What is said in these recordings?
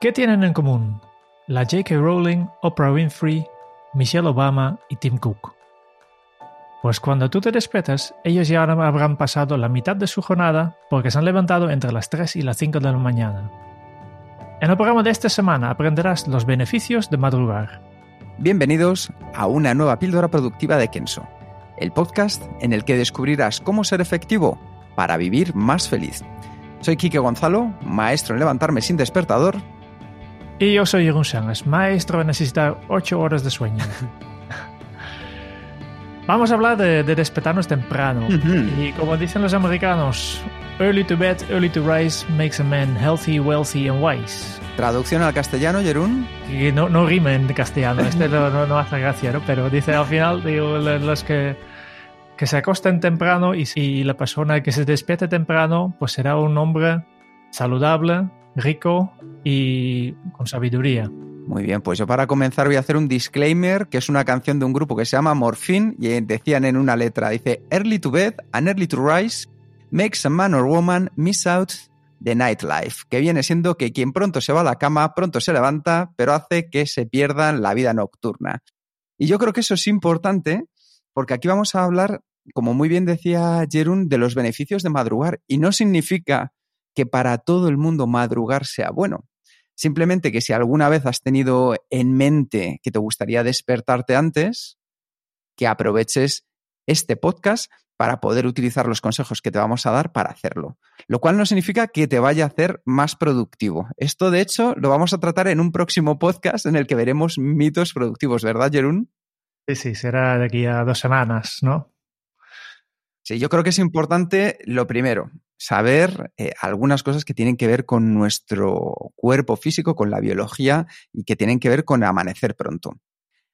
¿Qué tienen en común la J.K. Rowling, Oprah Winfrey, Michelle Obama y Tim Cook? Pues cuando tú te despiertas, ellos ya habrán pasado la mitad de su jornada porque se han levantado entre las 3 y las 5 de la mañana. En el programa de esta semana aprenderás los beneficios de madrugar. Bienvenidos a una nueva píldora productiva de Kenso, el podcast en el que descubrirás cómo ser efectivo para vivir más feliz. Soy Quique Gonzalo, maestro en levantarme sin despertador y yo soy Jeroen Sánchez, maestro en necesitar 8 horas de sueño. Vamos a hablar de, despertarnos temprano. Y como dicen los americanos, early to bed, early to rise makes a man healthy, wealthy and wise. Traducción al castellano, Jerún. Y no, no rima en castellano, este no, no, hace gracia, ¿no? Pero dice al final, digo, los que, que se acosten temprano y, y la persona que se despierte temprano, pues será un hombre saludable, rico y con sabiduría. Muy bien, pues yo para comenzar voy a hacer un disclaimer, que es una canción de un grupo que se llama Morphine, y decían en una letra, dice, Early to bed and early to rise makes a man or woman miss out the nightlife, que viene siendo que quien pronto se va a la cama, pronto se levanta, pero hace que se pierdan la vida nocturna. Y yo creo que eso es importante, porque aquí vamos a hablar, como muy bien decía Jerún, de los beneficios de madrugar, y no significa que para todo el mundo madrugar sea bueno. Simplemente que si alguna vez has tenido en mente que te gustaría despertarte antes, que aproveches este podcast para poder utilizar los consejos que te vamos a dar para hacerlo. Lo cual no significa que te vaya a hacer más productivo. Esto, de hecho, lo vamos a tratar en un próximo podcast en el que veremos mitos productivos, ¿verdad, Jerún? Sí, sí, será de aquí a dos semanas, ¿no? Sí, yo creo que es importante, lo primero, saber eh, algunas cosas que tienen que ver con nuestro cuerpo físico, con la biología y que tienen que ver con amanecer pronto.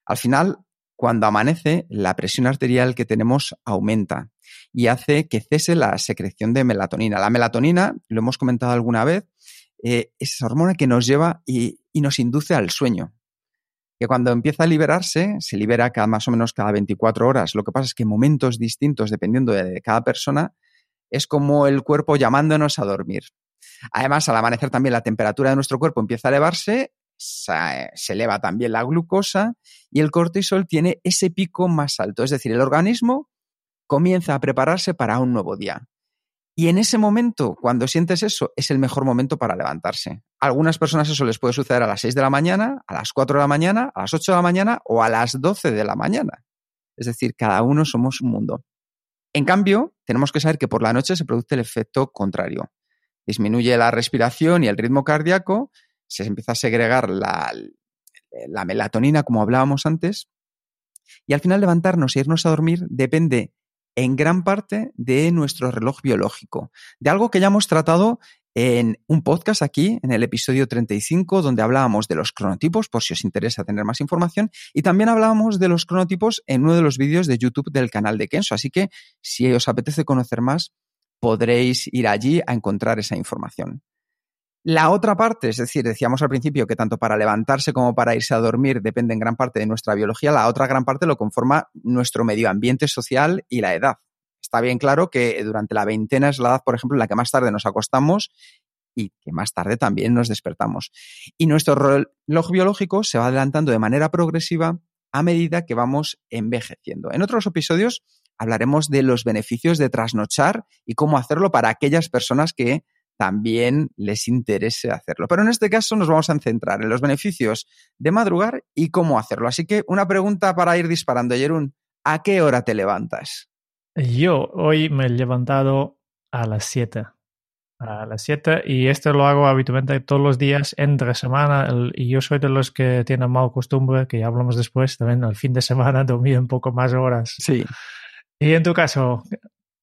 Al final, cuando amanece, la presión arterial que tenemos aumenta y hace que cese la secreción de melatonina. La melatonina, lo hemos comentado alguna vez, eh, es esa hormona que nos lleva y, y nos induce al sueño que cuando empieza a liberarse, se libera cada, más o menos cada 24 horas. Lo que pasa es que en momentos distintos, dependiendo de cada persona, es como el cuerpo llamándonos a dormir. Además, al amanecer también la temperatura de nuestro cuerpo empieza a elevarse, se, eleva también la glucosa y el cortisol tiene ese pico más alto. Es decir, el organismo comienza a prepararse para un nuevo día. Y en ese momento, cuando sientes eso, es el mejor momento para levantarse. A algunas personas eso les puede suceder a las 6 de la mañana, a las 4 de la mañana, a las 8 de la mañana o a las 12 de la mañana. Es decir, cada uno somos un mundo. En cambio, tenemos que saber que por la noche se produce el efecto contrario. Disminuye la respiración y el ritmo cardíaco, se empieza a segregar la, la melatonina, como hablábamos antes, y al final levantarnos e irnos a dormir depende en gran parte de nuestro reloj biológico, de algo que ya hemos tratado en un podcast aquí, en el episodio 35, donde hablábamos de los cronotipos, por si os interesa tener más información, y también hablábamos de los cronotipos en uno de los vídeos de YouTube del canal de Kenso. Así que si os apetece conocer más, podréis ir allí a encontrar esa información. La otra parte, es decir, decíamos al principio que tanto para levantarse como para irse a dormir depende en gran parte de nuestra biología, la otra gran parte lo conforma nuestro medio ambiente social y la edad está bien claro que durante la veintena es la edad, por ejemplo, en la que más tarde nos acostamos y que más tarde también nos despertamos. Y nuestro reloj biológico se va adelantando de manera progresiva a medida que vamos envejeciendo. En otros episodios hablaremos de los beneficios de trasnochar y cómo hacerlo para aquellas personas que también les interese hacerlo. Pero en este caso nos vamos a centrar en los beneficios de madrugar y cómo hacerlo. Así que una pregunta para ir disparando, Jerún. ¿A qué hora te levantas? Yo hoy me he levantado a las 7. A las 7 y esto lo hago habitualmente todos los días entre semana y yo soy de los que tienen mal costumbre, que ya hablamos después, también el fin de semana dormir un poco más horas. Sí. Y en tu caso,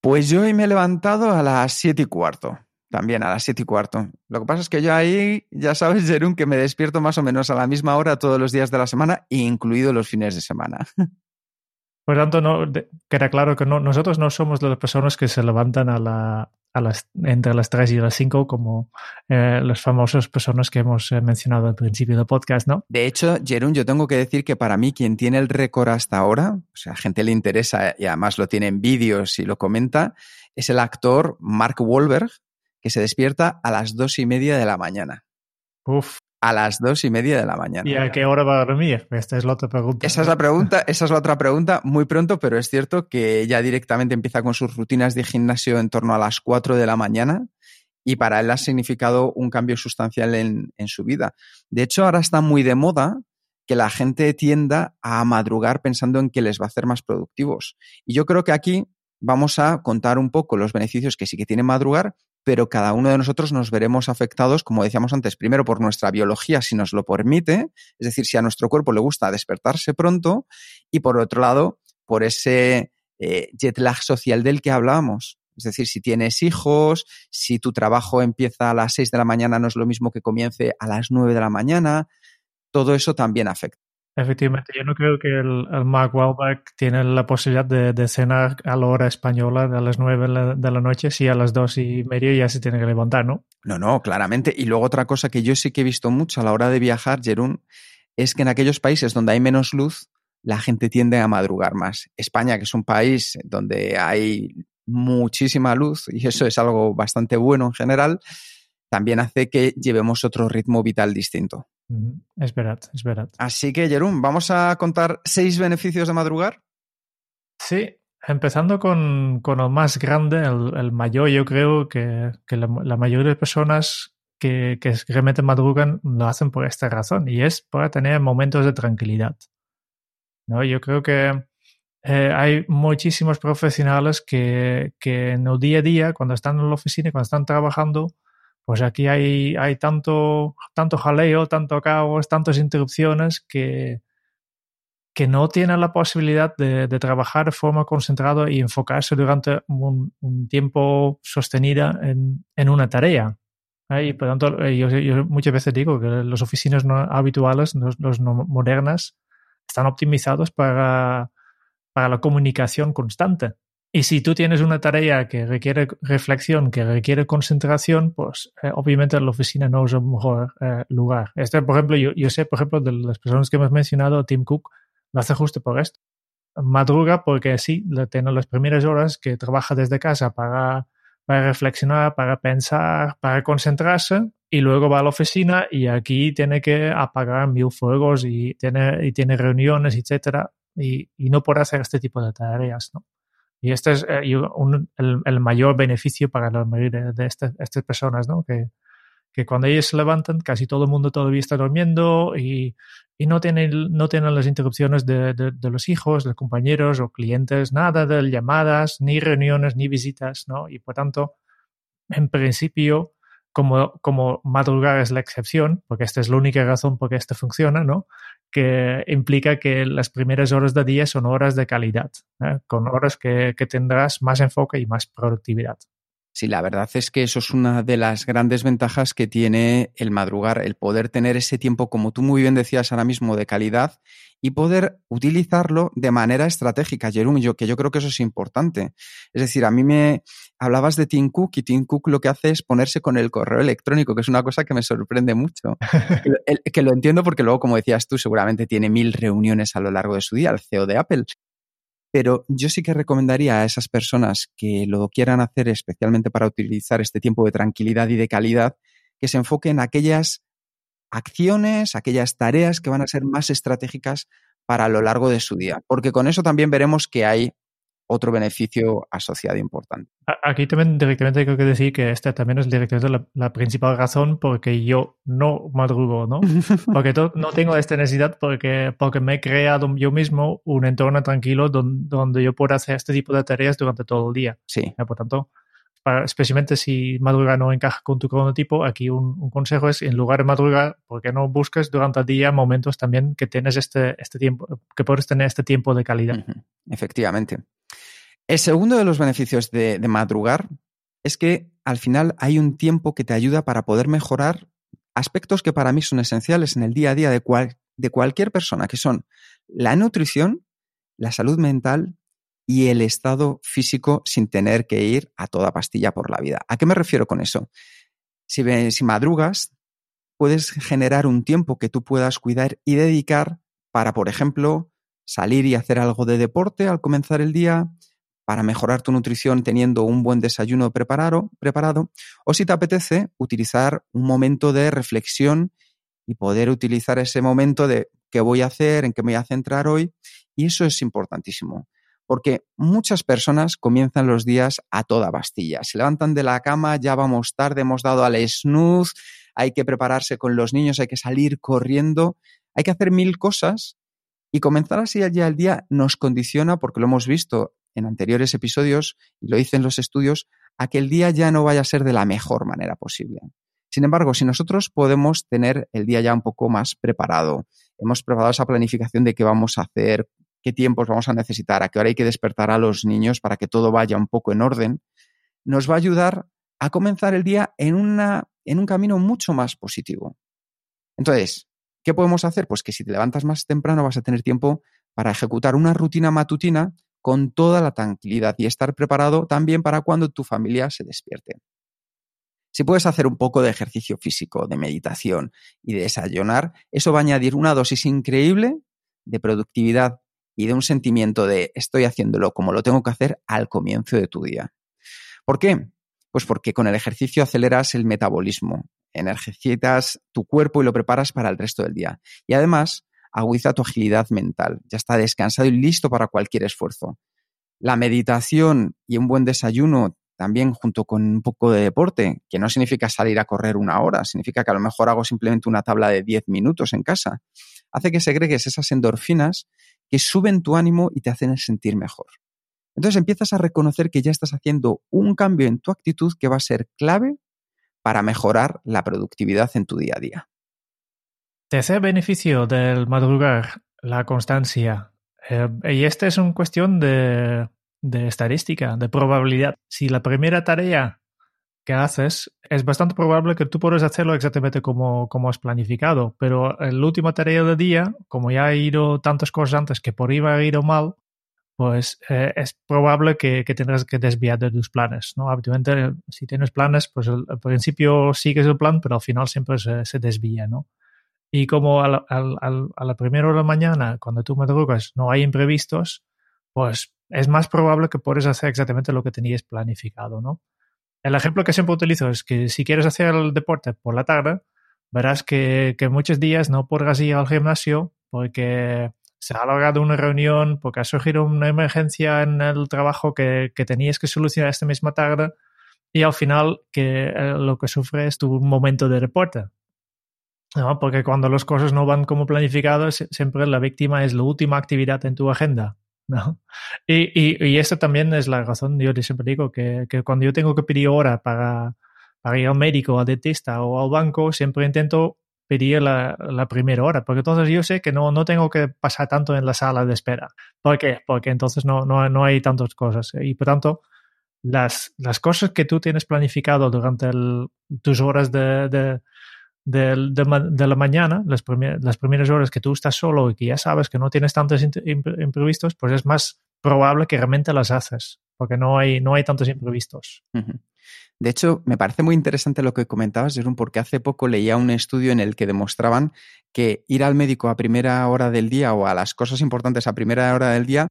Pues yo hoy me he levantado a las siete y cuarto. También a las siete y cuarto. Lo que pasa es que yo ahí, ya sabes, Jerún, que me despierto más o menos a la misma hora todos los días de la semana, incluido los fines de semana. Por tanto, no, queda claro que no, nosotros no somos las personas que se levantan a la, a las, entre las 3 y las 5 como eh, las famosas personas que hemos eh, mencionado al principio del podcast, ¿no? De hecho, Jerón, yo tengo que decir que para mí quien tiene el récord hasta ahora, o sea, a gente le interesa y además lo tiene en vídeos y lo comenta, es el actor Mark Wahlberg, que se despierta a las dos y media de la mañana. Uf, a las dos y media de la mañana. ¿Y a qué hora va a dormir? Esta es la otra pregunta. Esa es la pregunta, esa es la otra pregunta, muy pronto, pero es cierto que ya directamente empieza con sus rutinas de gimnasio en torno a las cuatro de la mañana y para él ha significado un cambio sustancial en, en su vida. De hecho, ahora está muy de moda que la gente tienda a madrugar pensando en que les va a hacer más productivos. Y yo creo que aquí vamos a contar un poco los beneficios que sí que tiene madrugar, pero cada uno de nosotros nos veremos afectados, como decíamos antes, primero por nuestra biología, si nos lo permite, es decir, si a nuestro cuerpo le gusta despertarse pronto, y por otro lado, por ese eh, jet lag social del que hablábamos. Es decir, si tienes hijos, si tu trabajo empieza a las 6 de la mañana, no es lo mismo que comience a las 9 de la mañana, todo eso también afecta. Efectivamente, yo no creo que el, Mark Wahlberg tiene la posibilidad de, cenar a la hora española de las nueve de la noche, si a las dos y media ya se tiene que levantar, ¿no? No, no, claramente. Y luego otra cosa que yo sí que he visto mucho a la hora de viajar, Jerún, es que en aquellos países donde hay menos luz, la gente tiende a madrugar más. España, que es un país donde hay muchísima luz, y eso es algo bastante bueno en general, también hace que llevemos otro ritmo vital distinto. Es verdad, es verdad. Así que, Jerón, ¿vamos a contar seis beneficios de madrugar? Sí, empezando con, con el más grande, el, mayor, yo creo que, que la, mayoría de personas que, que, realmente madrugan lo hacen por esta razón y es para tener momentos de tranquilidad. ¿No? Yo creo que eh, hay muchísimos profesionales que, que en el día a día, cuando están en la oficina, cuando están trabajando, pues aquí hay, hay tanto, tanto jaleo, tanto caos, tantas interrupciones que, que no tienen la posibilidad de, trabajar de forma concentrada y enfocarse durante un, tiempo sostenida en, en una tarea. ¿eh? Y por tanto, eh, yo, muchas veces digo que las oficinas no habituales, las no modernas, están optimizados para, para la comunicación constante. Y si tú tienes una tarea que requiere reflexión, que requiere concentración, pues eh, obviamente la oficina no es el mejor eh, lugar. Este, por ejemplo, yo, yo, sé, por ejemplo, de las personas que hemos mencionado, Tim Cook lo hace justo por esto. Madruga porque sí, tiene las primeras horas que trabaja desde casa para, para reflexionar, para pensar, para concentrarse, y luego va a la oficina y aquí tiene que apagar mil fuegos y tiene, y tiene reuniones, etcétera, y, y no puede hacer este tipo de tareas, ¿no? Y este es eh, el, mayor beneficio para la mayoría de, estas, personas, ¿no? Que, que, cuando ellos se levantan, casi todo el mundo todavía está durmiendo y, y no, tienen, no tienen las interrupciones de, de, los hijos, de compañeros o clientes, nada de llamadas, ni reuniones, ni visitas, ¿no? Y por tanto, en principio, como, como madrugar es la excepción, porque esta es la única razón por qué esto funciona, ¿no? que implica que las primeras horas del día son horas de calidad, ¿eh? con horas que, que tendrás más enfoque y más productividad. Sí, la verdad es que eso es una de las grandes ventajas que tiene el madrugar, el poder tener ese tiempo, como tú muy bien decías ahora mismo, de calidad y poder utilizarlo de manera estratégica, Jerome, yo, que yo creo que eso es importante. Es decir, a mí me hablabas de Tim Cook y Tim Cook lo que hace es ponerse con el correo electrónico, que es una cosa que me sorprende mucho. que lo entiendo porque luego, como decías tú, seguramente tiene mil reuniones a lo largo de su día, el CEO de Apple. Pero yo sí que recomendaría a esas personas que lo quieran hacer especialmente para utilizar este tiempo de tranquilidad y de calidad, que se enfoquen en aquellas acciones, aquellas tareas que van a ser más estratégicas para lo largo de su día. Porque con eso también veremos que hay otro beneficio asociado importante. Aquí también directamente tengo que decir que esta también es directamente la, la principal razón porque yo no madrugo, ¿no? Porque no tengo esta necesidad porque, porque me he creado yo mismo un entorno tranquilo donde, donde yo puedo hacer este tipo de tareas durante todo el día. Sí. Por tanto, especialmente si madrugar no encaja con tu cronotipo, aquí un, consejo es, en lugar de madrugar, ¿por qué no busques durante el día momentos también que tienes este, este tiempo, que puedes tener este tiempo de calidad? Efectivamente. El segundo de los beneficios de, madrugar es que al final hay un tiempo que te ayuda para poder mejorar aspectos que para mí son esenciales en el día a día de, de cualquier persona, que son la nutrición, la salud mental y el estado físico sin tener que ir a toda pastilla por la vida. ¿A qué me refiero con eso? Si, si madrugas, puedes generar un tiempo que tú puedas cuidar y dedicar para, por ejemplo, salir y hacer algo de deporte al comenzar el día, para mejorar tu nutrición teniendo un buen desayuno preparado, preparado, o si te apetece, utilizar un momento de reflexión y poder utilizar ese momento de qué voy a hacer, en qué me voy a centrar hoy. Y eso es importantísimo, porque muchas personas comienzan los días a toda bastilla. Se levantan de la cama, ya vamos tarde, hemos dado al snooze, hay que prepararse con los niños, hay que salir corriendo, hay que hacer mil cosas y comenzar así ya el día nos condiciona, porque lo hemos visto en anteriores episodios y lo dicen los estudios, a que el día ya no vaya a ser de la mejor manera posible. Sin embargo, si nosotros podemos tener el día ya un poco más preparado, hemos preparado esa planificación de qué vamos a hacer, qué tiempos vamos a necesitar, a qué hora hay que despertar a los niños para que todo vaya un poco en orden, nos va a ayudar a comenzar el día en, una, en un camino mucho más positivo. Entonces, ¿qué podemos hacer? Pues que si te levantas más temprano vas a tener tiempo para ejecutar una rutina matutina con toda la tranquilidad y estar preparado también para cuando tu familia se despierte. Si puedes hacer un poco de ejercicio físico, de meditación y de desayunar, eso va a añadir una dosis increíble de productividad y de un sentimiento de estoy haciéndolo como lo tengo que hacer al comienzo de tu día. ¿Por qué? Pues porque con el ejercicio aceleras el metabolismo, energizas tu cuerpo y lo preparas para el resto del día. Y además, agudiza tu agilidad mental. Ya está descansado y listo para cualquier esfuerzo. La meditación y un buen desayuno también junto con un poco de deporte, que no significa salir a correr una hora, significa que a lo mejor hago simplemente una tabla de 10 minutos en casa, hace que segregues esas endorfinas que suben tu ánimo y te hacen sentir mejor. Entonces empiezas a reconocer que ya estás haciendo un cambio en tu actitud que va a ser clave para mejorar la productividad en tu día a día. Tercer beneficio del madrugar, la constancia. Eh, y esta es una cuestión de, estadística, de probabilidad. Si la primera tarea que haces, es bastante probable que tú puedas hacerlo exactamente como, como has planificado, pero en la última tarea del día, como ya ha ido tantas cosas antes que por ahí va a ir mal, pues eh, es probable que, que, tendrás que desviar de tus planes, ¿no? Habitualmente, si tienes planes, pues al, principio sigues el plan, pero al final siempre se, se desvía, ¿no? Y como a la, primera hora de la mañana, cuando tú madrugas, no hay imprevistos, pues es más probable que puedas hacer exactamente lo que tenías planificado, ¿no? El ejemplo que siempre utilizo es que si quieres hacer el deporte por la tarde, verás que, que muchos días no podrás ir al gimnasio porque se ha alargado una reunión, porque ha surgido una emergencia en el trabajo que, que tenías que solucionar esta misma tarde y al final que eh, lo que sufre es tu momento de deporte. ¿No? Porque cuando las cosas no van como planificadas, siempre la víctima es la última actividad en tu agenda. ¿no? Y, y, esta también es la razón, yo siempre digo, que, que cuando yo tengo que pedir hora para, para ir al médico, al dentista o al banco, siempre intento pedir la, la, primera hora, porque entonces yo sé que no, no tengo que pasar tanto en la sala de espera. ¿Por qué? Porque entonces no, no, no hay tantas cosas. Y por tanto, las, las cosas que tú tienes planificado durante tus horas de, de, de, la mañana, las, primeras horas que tú estás solo y que ya sabes que no tienes tantos imprevistos, pues es más probable que realmente las haces, porque no hay, no hay tantos imprevistos. De hecho, me parece muy interesante lo que comentabas, Jerón, porque hace poco leía un estudio en el que demostraban que ir al médico a primera hora del día o a las cosas importantes a primera hora del día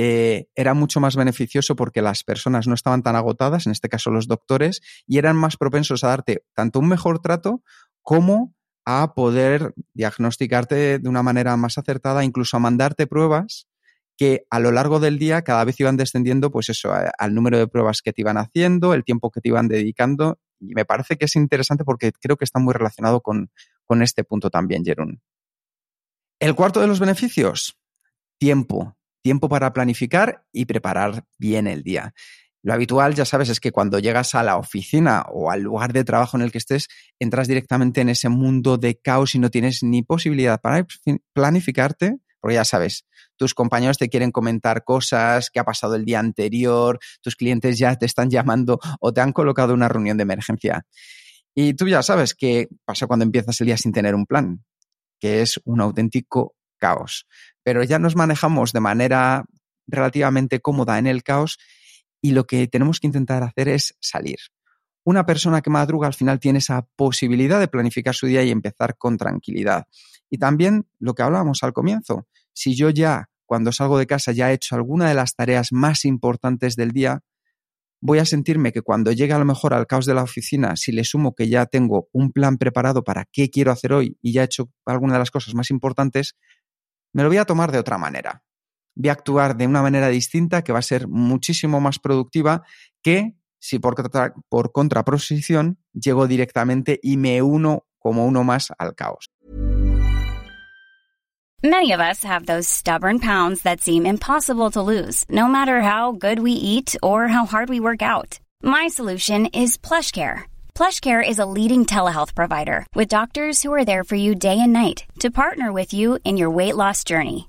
eh, era mucho más beneficioso porque las personas no estaban tan agotadas, en este caso los doctores, y eran más propensos a darte tanto un mejor trato como a poder diagnosticarte de una manera más acertada, incluso a mandarte pruebas que a lo largo del día cada vez iban descendiendo, pues eso, al número de pruebas que te iban haciendo, el tiempo que te iban dedicando. Y me parece que es interesante porque creo que está muy relacionado con, con este punto también, Jerón. El cuarto de los beneficios, tiempo. Tiempo para planificar y preparar bien el día. Lo habitual, ya sabes, es que cuando llegas a la oficina o al lugar de trabajo en el que estés, entras directamente en ese mundo de caos y no tienes ni posibilidad para planificarte, Porque ya sabes, tus compañeros te quieren comentar cosas, que ha pasado el día anterior, tus clientes ya te están llamando o te han colocado una reunión de emergencia. Y tú ya sabes qué pasa cuando empiezas el día sin tener un plan, que es un auténtico caos. Pero ya nos manejamos de manera relativamente cómoda en el caos y lo que tenemos que intentar hacer es salir. Una persona que madruga al final tiene esa posibilidad de planificar su día y empezar con tranquilidad. Y también lo que hablábamos al comienzo, si yo ya cuando salgo de casa ya he hecho alguna de las tareas más importantes del día, voy a sentirme que cuando llegue a lo mejor al caos de la oficina, si le sumo que ya tengo un plan preparado para qué quiero hacer hoy y ya he hecho alguna de las cosas más importantes, me lo voy a tomar de otra manera voy a actuar de una manera distinta que va a ser muchísimo más productiva que si por, por contraposición llego directamente y me uno como uno más al caos. Many of us have those stubborn pounds that seem impossible to lose, no matter how good we eat or how hard we work out. My solution is PlushCare. PlushCare is a leading telehealth provider with doctors who are there for you day and night to partner with you in your weight loss journey.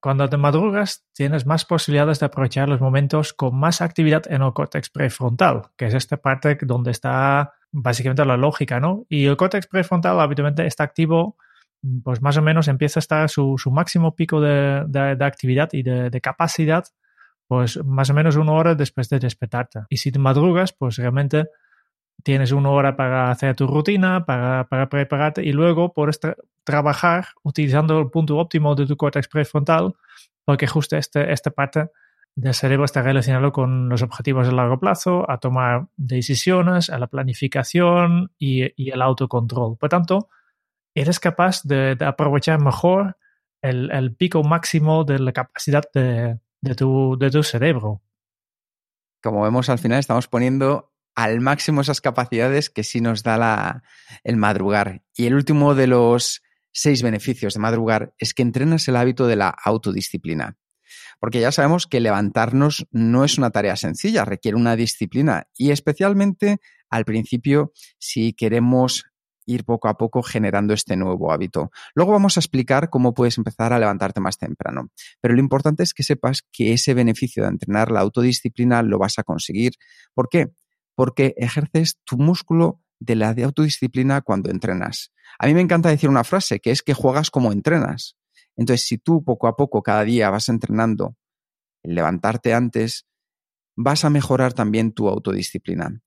Cuando te madrugas, tienes más posibilidades de aprovechar los momentos con más actividad en el córtex prefrontal, que es esta parte donde está básicamente la lógica, ¿no? Y el córtex prefrontal habitualmente está activo, pues más o menos empieza a estar su, su máximo pico de, de, actividad y de, de, capacidad, pues más o menos una hora después de despertarte. Y si te madrugas, pues realmente tienes una hora para hacer tu rutina, para, para prepararte y luego puedes trabajar utilizando el punto óptimo de tu córtex prefrontal, porque justo este, esta parte del cerebro está relacionado con los objetivos a largo plazo, a tomar decisiones, a la planificación y, y el autocontrol. Por tanto, eres capaz de, de aprovechar mejor el, el, pico máximo de la capacidad de, de, tu, de tu cerebro. Como vemos al final, estamos poniendo al máximo esas capacidades que sí nos da la, el madrugar. Y el último de los seis beneficios de madrugar es que entrenas el hábito de la autodisciplina. Porque ya sabemos que levantarnos no es una tarea sencilla, requiere una disciplina y especialmente al principio si queremos ir poco a poco generando este nuevo hábito. Luego vamos a explicar cómo puedes empezar a levantarte más temprano. Pero lo importante es que sepas que ese beneficio de entrenar la autodisciplina lo vas a conseguir. ¿Por qué? Porque ejerces tu músculo de la de autodisciplina cuando entrenas. A mí me encanta decir una frase que es que juegas como entrenas. Entonces, si tú poco a poco cada día vas entrenando levantarte antes, vas a mejorar también tu autodisciplina.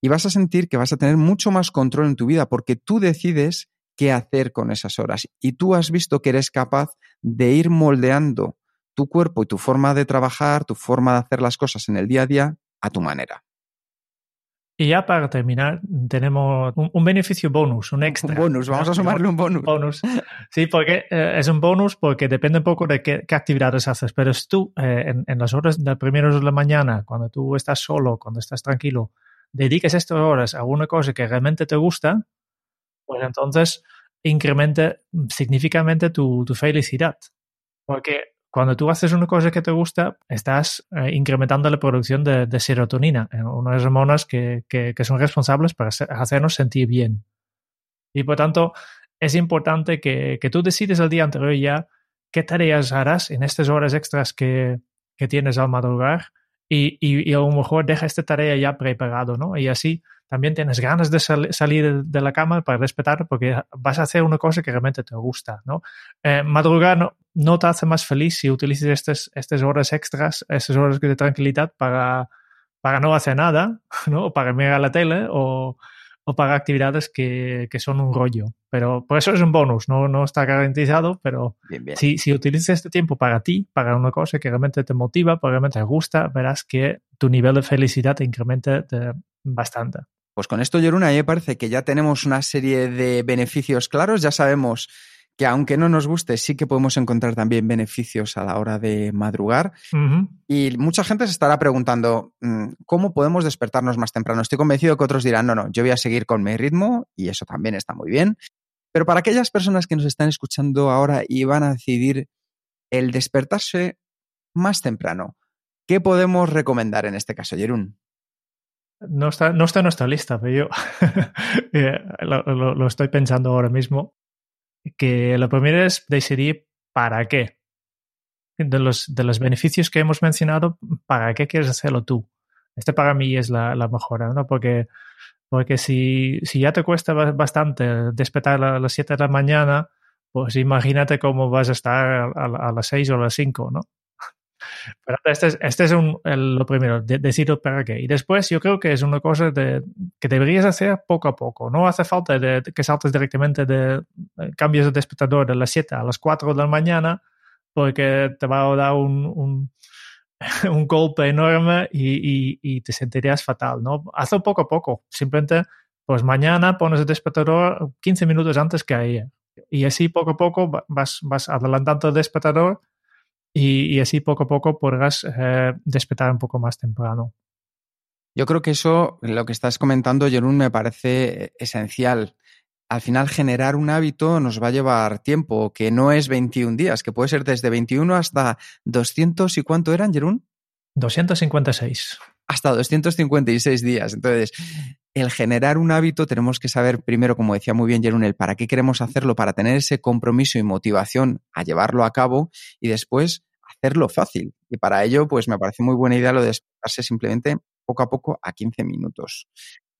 Y vas a sentir que vas a tener mucho más control en tu vida porque tú decides qué hacer con esas horas. Y tú has visto que eres capaz de ir moldeando tu cuerpo y tu forma de trabajar, tu forma de hacer las cosas en el día a día a tu manera. Y ya para terminar, tenemos un, beneficio bonus, un extra. Un bonus, vamos a sumarle un bonus. bonus. Sí, porque eh, es un bonus porque depende un poco de qué, actividades haces. Pero si tú, eh, en, en, las horas de primeros de la mañana, cuando tú estás solo, cuando estás tranquilo, dediques estas horas a una cosa que realmente te gusta, pues entonces incremente significativamente tu, tu felicidad. Porque cuando tú haces una cosa que te gusta, estás eh, incrementando la producción de, de serotonina, eh, unas hormonas que, que, son responsables para hacernos sentir bien. Y por tanto, es importante que, que, tú decides el día anterior ya qué tareas harás en estas horas extras que, que tienes al madrugar y, y, y, a lo mejor deja esta tarea ya preparado, ¿no? Y así también tienes ganas de sal salir de la cama para respetar porque vas a hacer una cosa que realmente te gusta, ¿no? Eh, madrugar no, no, te hace más feliz si utilizas estas, estas horas extras, estas horas de tranquilidad para, para no hacer nada, ¿no? O para mirar la tele o, o para actividades que, que, son un rollo. Pero por eso es un bonus, no, no está garantizado, pero bien, bien. Si, si utilizas este tiempo para ti, para una cosa que realmente te motiva, que realmente te gusta, verás que tu nivel de felicidad incrementa bastante. Pues con esto, Yeruna, a mí me parece que ya tenemos una serie de beneficios claros, ya sabemos que aunque no nos guste, sí que podemos encontrar también beneficios a la hora de madrugar. Uh -huh. Y mucha gente se estará preguntando, mm, ¿cómo podemos despertarnos más temprano? Estoy convencido que otros dirán, no, no, yo voy a seguir con mi ritmo y eso también está muy bien. Pero para aquellas personas que nos están escuchando ahora y van a decidir el despertarse más temprano, ¿qué podemos recomendar en este caso, Jerún? No está, no está en nuestra lista, pero yo lo, lo, lo estoy pensando ahora mismo que lo primero es decidir para qué. De los, de los beneficios que hemos mencionado, ¿para qué quieres hacerlo tú? Este para mí es la, la mejora, ¿no? Porque, porque si, si ya te cuesta bastante despertar a las 7 de la mañana, pues imagínate cómo vas a estar a, a las 6 o a las 5, ¿no? Pero este es, este es un, el, lo primero, de, para qué. Y después yo creo que es una cosa de, que deberías hacer poco a poco. No hace falta de, que saltes directamente de, de cambios de despertador de las 7 a las 4 de la mañana porque te va a dar un, un, un golpe enorme y, y, y, te sentirías fatal. ¿no? Hazlo poco a poco. Simplemente, pues mañana pones el despertador 15 minutos antes que ayer. Y así poco a poco vas, vas adelantando el despertador y, y, así poco a poco podrás eh, despertar un poco más temprano. Yo creo que eso, lo que estás comentando, Jerún, me parece esencial. Al final, generar un hábito nos va a llevar tiempo, que no es 21 días, que puede ser desde 21 hasta 200 y cuánto eran, Jerún? 256. Hasta 256 días. Entonces, el generar un hábito tenemos que saber primero, como decía muy bien Jerún, el para qué queremos hacerlo, para tener ese compromiso y motivación a llevarlo a cabo y después hacerlo fácil. Y para ello, pues me parece muy buena idea lo de despertarse simplemente poco a poco a 15 minutos.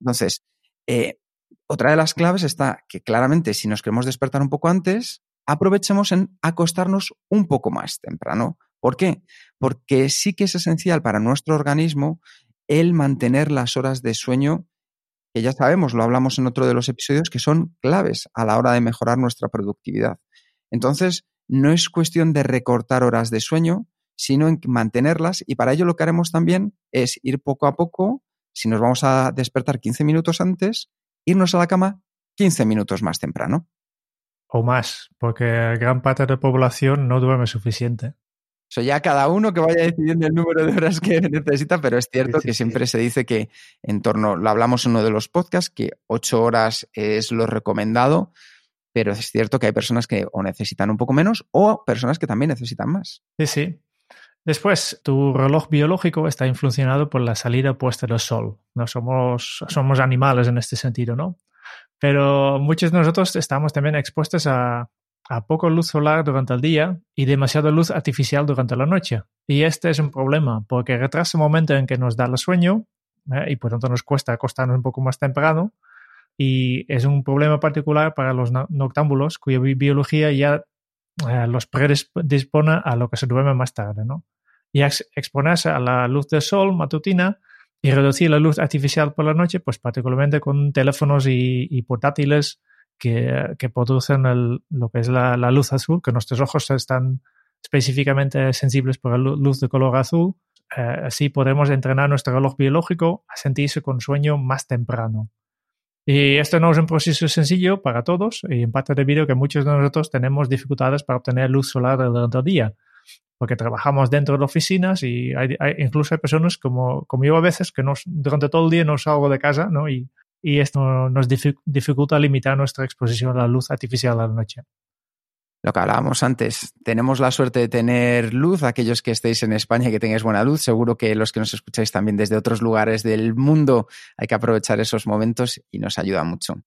Entonces, eh, otra de las claves está que claramente si nos queremos despertar un poco antes, aprovechemos en acostarnos un poco más temprano. ¿Por qué? Porque sí que es esencial para nuestro organismo el mantener las horas de sueño que ya sabemos, lo hablamos en otro de los episodios, que son claves a la hora de mejorar nuestra productividad. Entonces, no es cuestión de recortar horas de sueño, sino en mantenerlas y para ello lo que haremos también es ir poco a poco, si nos vamos a despertar 15 minutos antes, irnos a la cama 15 minutos más temprano. O más, porque gran parte de la población no duerme suficiente. Eso ya cada uno que vaya decidiendo el número de horas que necesita, pero es cierto que siempre se dice que en torno, lo hablamos en uno de los podcasts, que ocho horas es lo recomendado, pero es cierto que hay personas que o necesitan un poco menos o personas que también necesitan más. Sí, sí. Después, tu reloj biológico está influenciado por la salida opuesta del sol. No somos, somos animales en este sentido, ¿no? Pero muchos de nosotros estamos también expuestos a, a poco luz solar durante el día y demasiada luz artificial durante la noche. Y este es un problema porque retrasa el momento en que nos da el sueño ¿eh? y por tanto nos cuesta acostarnos un poco más temprano. Y es un problema particular para los noctámbulos cuya biología ya eh, los predispone a lo que se duerme más tarde. ¿no? Y ex exponerse a la luz del sol matutina y reducir la luz artificial por la noche, pues particularmente con teléfonos y portátiles que, producen lo que es la, luz azul, que nuestros ojos están específicamente sensibles por la luz de color azul. Eh, así podemos entrenar nuestro reloj biológico a sentirse con sueño más temprano. Y esto no es un proceso sencillo para todos, y en parte debido a que muchos de nosotros tenemos dificultades para obtener luz solar durante el día, porque trabajamos dentro de oficinas y hay, incluso hay personas como, como yo a veces que nos, durante todo el día no salgo de casa ¿no? y y esto nos dificulta limitar nuestra exposición a la luz artificial a la noche. Lo que hablábamos antes, tenemos la suerte de tener luz, aquellos que estéis en España y que tengáis buena luz, seguro que los que nos escucháis también desde otros lugares del mundo, hay que aprovechar esos momentos y nos ayuda mucho.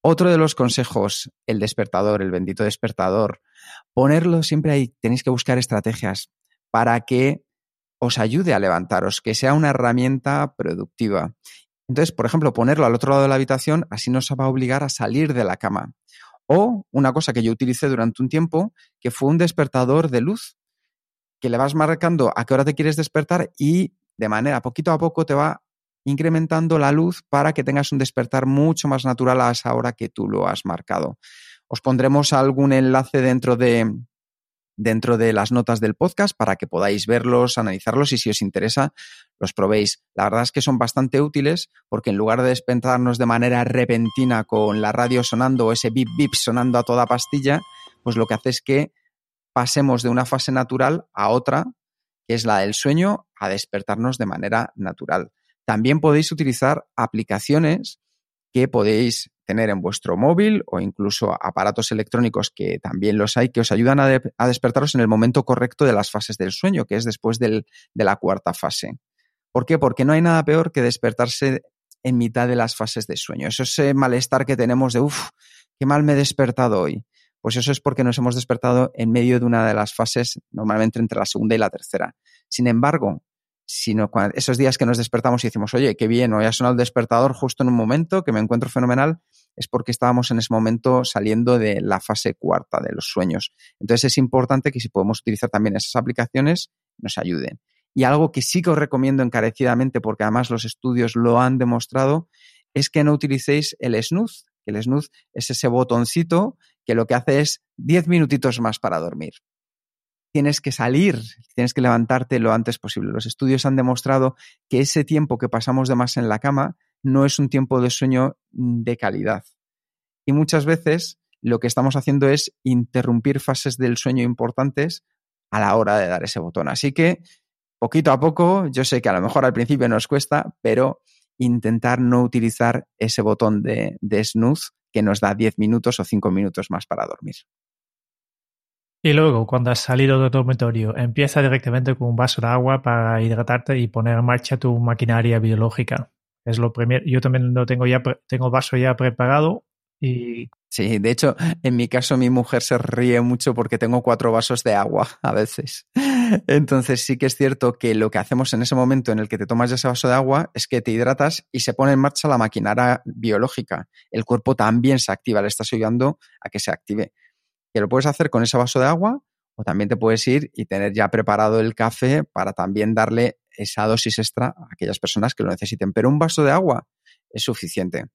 Otro de los consejos, el despertador, el bendito despertador, ponerlo siempre ahí, tenéis que buscar estrategias para que os ayude a levantaros, que sea una herramienta productiva. Entonces, por ejemplo, ponerlo al otro lado de la habitación así nos va a obligar a salir de la cama. O una cosa que yo utilicé durante un tiempo, que fue un despertador de luz, que le vas marcando a qué hora te quieres despertar y de manera poquito a poco te va incrementando la luz para que tengas un despertar mucho más natural a esa hora que tú lo has marcado. Os pondremos algún enlace dentro de, dentro de las notas del podcast para que podáis verlos, analizarlos y si os interesa, los probéis. La verdad es que son bastante útiles porque en lugar de despertarnos de manera repentina con la radio sonando o ese bip bip sonando a toda pastilla, pues lo que hace es que pasemos de una fase natural a otra, que es la del sueño, a despertarnos de manera natural. También podéis utilizar aplicaciones que podéis tener en vuestro móvil o incluso aparatos electrónicos que también los hay que os ayudan a, despertaros en el momento correcto de las fases del sueño, que es después de la cuarta fase. ¿Por qué? Porque no hay nada peor que despertarse en mitad de las fases de sueño. Eso es ese malestar que tenemos de, uff, qué mal me he despertado hoy. Pues eso es porque nos hemos despertado en medio de una de las fases, normalmente entre la segunda y la tercera. Sin embargo, sino esos días que nos despertamos y decimos, oye, qué bien, hoy ha sonado el despertador justo en un momento que me encuentro fenomenal, es porque estábamos en ese momento saliendo de la fase cuarta de los sueños. Entonces es importante que si podemos utilizar también esas aplicaciones, nos ayuden. Y algo que sí que os recomiendo encarecidamente, porque además los estudios lo han demostrado, es que no utilicéis el snooze, el snooze es ese botoncito que lo que hace es 10 minutitos más para dormir tienes que salir, tienes que levantarte lo antes posible. Los estudios han demostrado que ese tiempo que pasamos de más en la cama no es un tiempo de sueño de calidad. Y muchas veces lo que estamos haciendo es interrumpir fases del sueño importantes a la hora de dar ese botón. Así que, poquito a poco, yo sé que a lo mejor al principio nos cuesta, pero intentar no utilizar ese botón de, de snooze que nos da 10 minutos o 5 minutos más para dormir. Y luego, cuando has salido del dormitorio, empieza directamente con un vaso de agua para hidratarte y poner en marcha tu maquinaria biológica. Es lo primero. Yo también lo tengo ya, tengo el vaso ya preparado y... Sí, de hecho, en mi caso mi mujer se ríe mucho porque tengo cuatro vasos de agua a veces. Entonces sí que es cierto que lo que hacemos en ese momento en el que te tomas ese vaso de agua es que te hidratas y se pone en marcha la maquinaria biológica. El cuerpo también se activa, le estás ayudando a que se active que lo puedes hacer con ese vaso de agua o también te puedes ir y tener ya preparado el café para también darle esa dosis extra a aquellas personas que lo necesiten. Pero un vaso de agua es suficiente.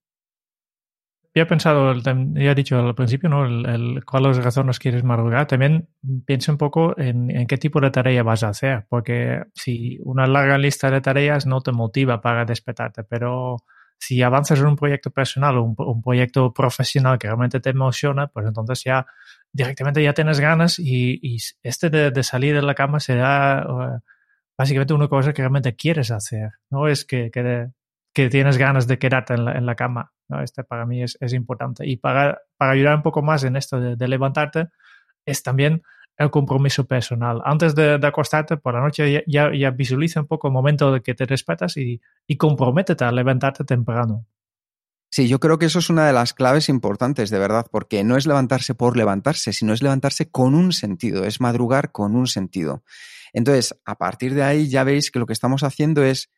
Ya he pensado, ya he dicho al principio, ¿no? El, cuáles razones quieres madrugar. También piensa un poco en, en, qué tipo de tarea vas a hacer, porque si una larga lista de tareas no te motiva para despertarte, pero si avanzas en un proyecto personal o un, proyecto profesional que realmente te emociona, pues entonces ya directamente ya tienes ganas y, este de, salir de la cama será uh, básicamente una cosa que realmente quieres hacer, no es que, que, tienes ganas de quedarte en la, cama. ¿no? Este para mí es, importante. Y para, para ayudar un poco más en esto de levantarte, es también el compromiso personal. Antes de, acostarte por la noche ya, ya, visualiza un poco el momento de que te respetas y, y comprométete a levantarte temprano. Sí, yo creo que eso es una de las claves importantes, de verdad, porque no es levantarse por levantarse, sino es levantarse con un sentido, es madrugar con un sentido. Entonces, a partir de ahí ya veis que lo que estamos haciendo es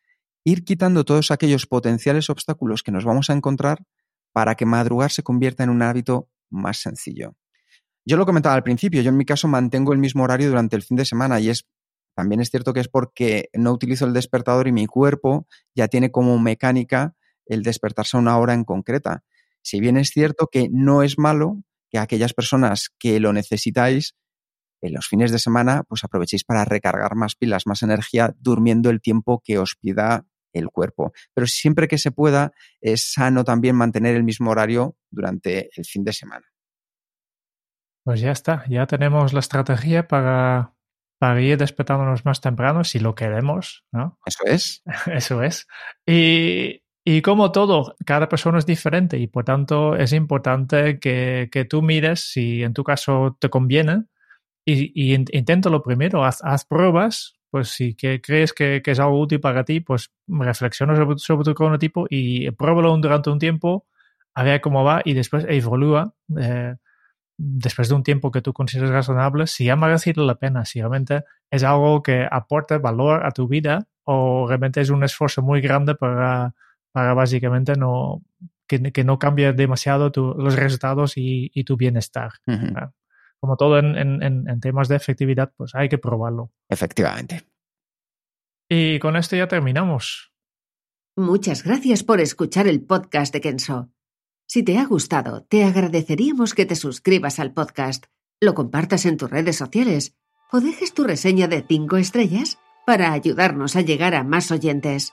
ir quitando todos aquellos potenciales obstáculos que nos vamos a encontrar para que madrugar se convierta en un hábito más sencillo. Yo lo comentaba al principio, yo en mi caso mantengo el mismo horario durante el fin de semana y es también es cierto que es porque no utilizo el despertador y mi cuerpo ya tiene como mecánica el despertarse a una hora en concreta. Si bien es cierto que no es malo que aquellas personas que lo necesitáis en los fines de semana, pues aprovechéis para recargar más pilas, más energía, durmiendo el tiempo que os pida el cuerpo. Pero siempre que se pueda, es sano también mantener el mismo horario durante el fin de semana. Pues ya está, ya tenemos la estrategia para, para ir despertándonos más temprano si lo queremos, ¿no? Eso es. Eso es. Y, y como todo, cada persona es diferente y por tanto es importante que, que tú mires si en tu caso te conviene y, y inténtalo primero, haz, haz, pruebas, pues si que crees que, que, es algo útil para ti, pues reflexiona sobre, sobre tu cronotipo y pruébalo durante un tiempo, a ver cómo va y después evalúa. Eh, después de un tiempo que tú consideres razonable, si ha merecido la pena, si realmente es algo que aporta valor a tu vida o realmente es un esfuerzo muy grande para, para básicamente no, que, que no cambie demasiado los resultados y, y tu bienestar. Como todo en, en, en temas de efectividad, pues hay que probarlo. Efectivamente. Y con esto ya terminamos. Muchas gracias por escuchar el podcast de Kenso. Si te ha gustado, te agradeceríamos que te suscribas al podcast, lo compartas en tus redes sociales o dejes tu reseña de 5 estrellas para ayudarnos a llegar a más oyentes.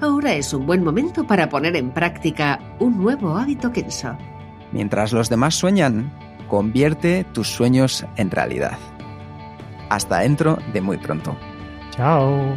ahora es un buen momento para poner en práctica un nuevo hábito Kenso. Mientras los demás sueñan, convierte tus sueños en realidad. Hasta dentro de muy pronto. Chao.